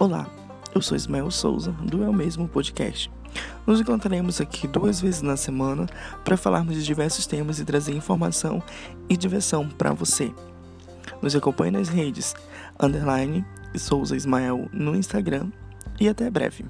Olá, eu sou Ismael Souza, do Eu Mesmo Podcast. Nos encontraremos aqui duas vezes na semana para falarmos de diversos temas e trazer informação e diversão para você. Nos acompanhe nas redes, underline Souza Ismael no Instagram e até breve.